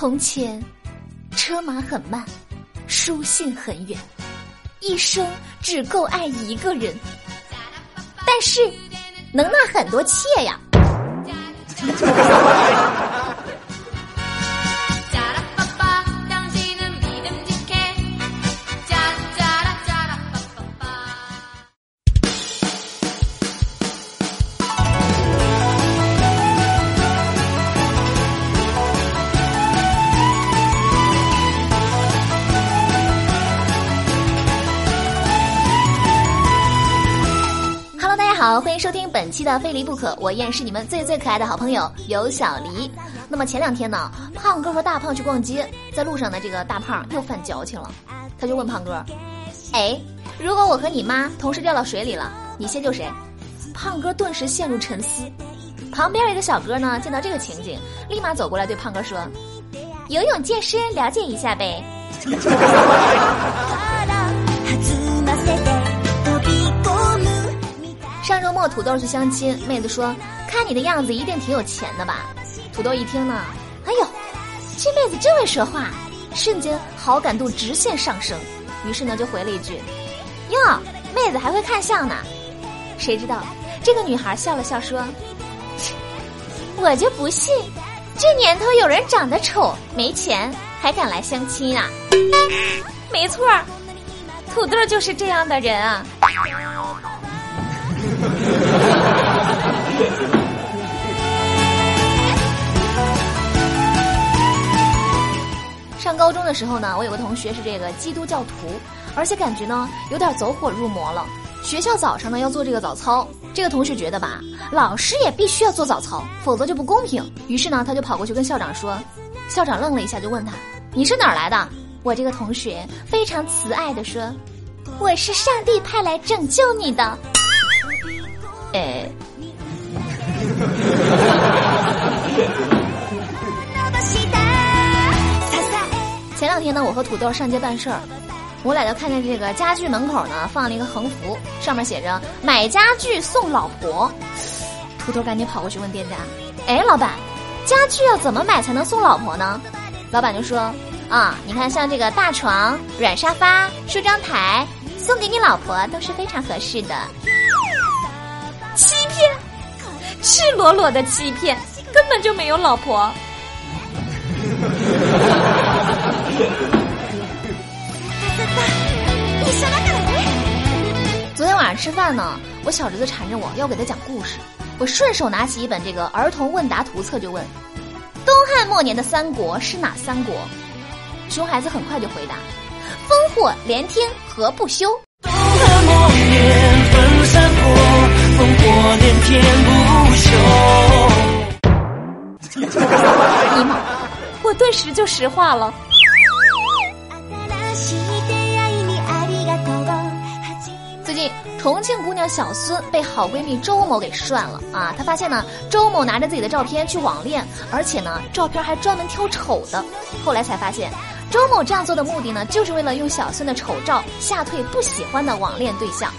从前，车马很慢，书信很远，一生只够爱一个人，但是能纳很多妾呀。收听本期的《非离不可》，我依然是你们最最可爱的好朋友有小黎。那么前两天呢，胖哥和大胖去逛街，在路上呢，这个大胖又犯矫情了，他就问胖哥：“哎，如果我和你妈同时掉到水里了，你先救谁？”胖哥顿时陷入沉思。旁边一个小哥呢，见到这个情景，立马走过来对胖哥说：“游泳健身，了解一下呗。” 土豆去相亲，妹子说：“看你的样子，一定挺有钱的吧？”土豆一听呢，哎呦，这妹子真会说话，瞬间好感度直线上升。于是呢，就回了一句：“哟，妹子还会看相呢。”谁知道这个女孩笑了笑说：“我就不信，这年头有人长得丑、没钱还敢来相亲啊！”没错，土豆就是这样的人啊。的时候呢，我有个同学是这个基督教徒，而且感觉呢有点走火入魔了。学校早上呢要做这个早操，这个同学觉得吧，老师也必须要做早操，否则就不公平。于是呢，他就跑过去跟校长说。校长愣了一下，就问他：“你是哪儿来的？”我这个同学非常慈爱的说：“我是上帝派来拯救你的。”哎。我和土豆上街办事儿，我俩就看见这个家具门口呢放了一个横幅，上面写着“买家具送老婆”。土豆赶紧跑过去问店家：“哎，老板，家具要怎么买才能送老婆呢？”老板就说：“啊，你看像这个大床、软沙发、梳妆台，送给你老婆都是非常合适的。”欺骗，赤裸裸的欺骗，根本就没有老婆。呢，我小侄子缠着我要给他讲故事，我顺手拿起一本这个儿童问答图册就问：东汉末年的三国是哪三国？熊孩子很快就回答：烽火连天，何不休？东汉末年分三国，烽火连天不休。尼玛，我顿时就石化了。重庆姑娘小孙被好闺蜜周某给涮了啊！她发现呢，周某拿着自己的照片去网恋，而且呢，照片还专门挑丑的。后来才发现，周某这样做的目的呢，就是为了用小孙的丑照吓退不喜欢的网恋对象。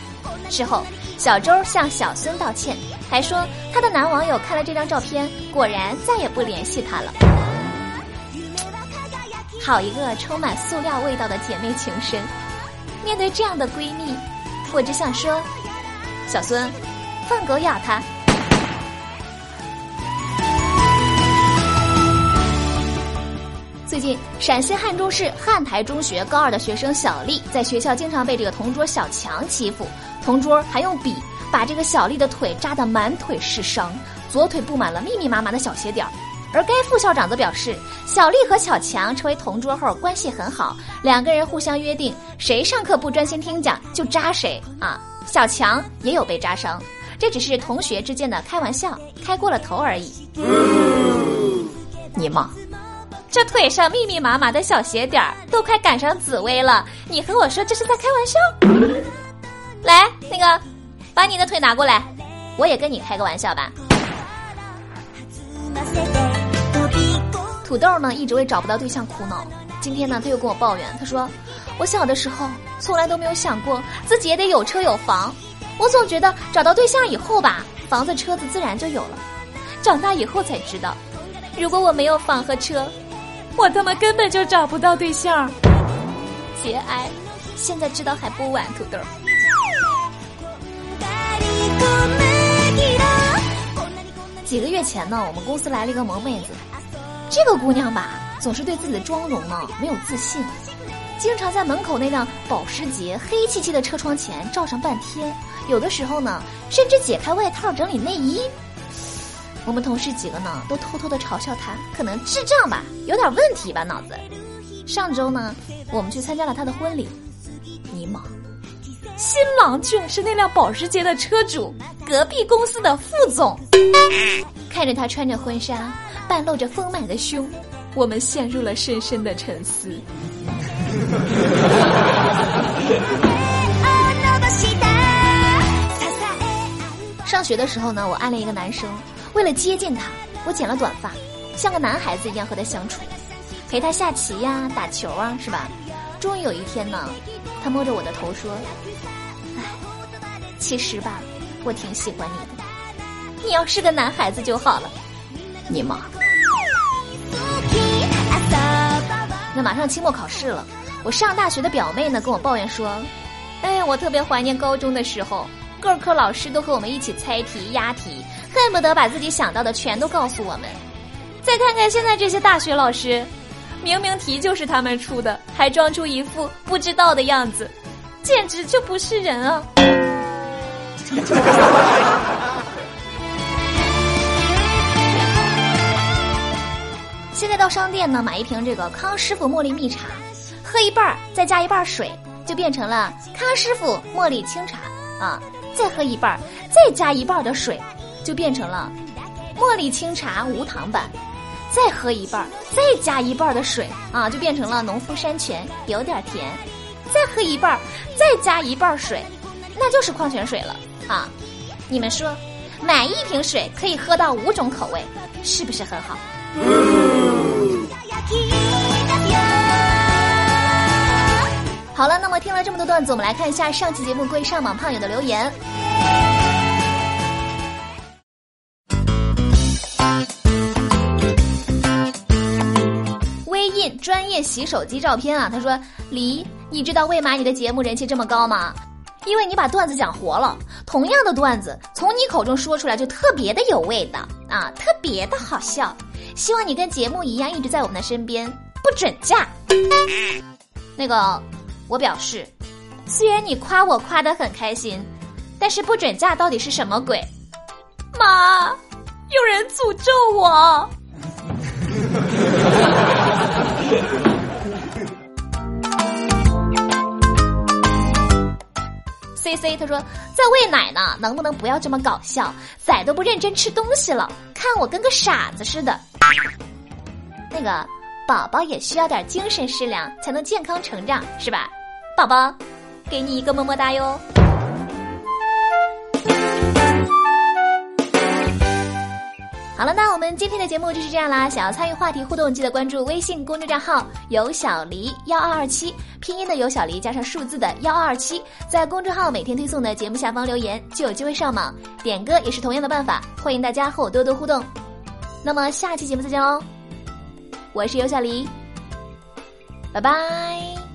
事后，小周向小孙道歉，还说她的男网友看了这张照片，果然再也不联系她了。好一个充满塑料味道的姐妹情深！面对这样的闺蜜。我只想说，小孙，放狗咬他。最近，陕西汉中市汉台中学高二的学生小丽，在学校经常被这个同桌小强欺负，同桌还用笔把这个小丽的腿扎得满腿是伤，左腿布满了密密麻麻的小血点儿。而该副校长则表示，小丽和小强成为同桌后关系很好，两个人互相约定，谁上课不专心听讲就扎谁啊。小强也有被扎伤，这只是同学之间的开玩笑，开过了头而已。你妈，这腿上密密麻麻的小血点儿都快赶上紫薇了，你和我说这是在开玩笑？来，那个，把你的腿拿过来，我也跟你开个玩笑吧。土豆呢一直为找不到对象苦恼，今天呢他又跟我抱怨，他说：“我小的时候从来都没有想过自己也得有车有房，我总觉得找到对象以后吧，房子车子自然就有了。长大以后才知道，如果我没有房和车，我他妈根本就找不到对象。节哀，现在知道还不晚，土豆。几个月前呢，我们公司来了一个萌妹子，这个姑娘吧，总是对自己的妆容呢没有自信，经常在门口那辆保时捷黑漆漆的车窗前照上半天，有的时候呢，甚至解开外套整理内衣。我们同事几个呢，都偷偷的嘲笑她，可能智障吧，有点问题吧，脑子。上周呢，我们去参加了她的婚礼，尼玛，新郎居然是那辆保时捷的车主，隔壁公司的副总。看着她穿着婚纱，半露着丰满的胸，我们陷入了深深的沉思。上学的时候呢，我暗恋一个男生。为了接近他，我剪了短发，像个男孩子一样和他相处，陪他下棋呀、打球啊，是吧？终于有一天呢，他摸着我的头说：“哎，其实吧，我挺喜欢你的。你要是个男孩子就好了。”你妈！那马上期末考试了，我上大学的表妹呢跟我抱怨说：“哎，我特别怀念高中的时候，各科老师都和我们一起猜题、押题。”恨不得把自己想到的全都告诉我们。再看看现在这些大学老师，明明题就是他们出的，还装出一副不知道的样子，简直就不是人啊！现在到商店呢，买一瓶这个康师傅茉莉蜜茶，喝一半儿再加一半水，就变成了康师傅茉莉清茶啊！再喝一半儿，再加一半的水。就变成了茉莉清茶无糖版，再喝一半儿，再加一半的水啊，就变成了农夫山泉有点甜，再喝一半儿，再加一半水，那就是矿泉水了啊！你们说，买一瓶水可以喝到五种口味，是不是很好？好了，那么听了这么多段子，我们来看一下上期节目各位上榜胖友的留言。微印专业洗手机照片啊，他说：“黎，你知道为嘛你的节目人气这么高吗？因为你把段子讲活了。同样的段子从你口中说出来就特别的有味道啊，特别的好笑。希望你跟节目一样一直在我们的身边，不准嫁。那个，我表示，虽然你夸我夸的很开心，但是不准嫁到底是什么鬼？妈，有人诅咒我。” C C 他说在喂奶呢，能不能不要这么搞笑？崽都不认真吃东西了，看我跟个傻子似的。那个宝宝也需要点精神食粮，才能健康成长，是吧？宝宝，给你一个么么哒哟。好了，那我们今天的节目就是这样啦。想要参与话题互动，记得关注微信公众账号“有小黎幺二二七”，拼音的有小黎加上数字的幺二二七，在公众号每天推送的节目下方留言，就有机会上榜。点歌也是同样的办法，欢迎大家和我多多互动。那么下期节目再见喽，我是尤小黎，拜拜。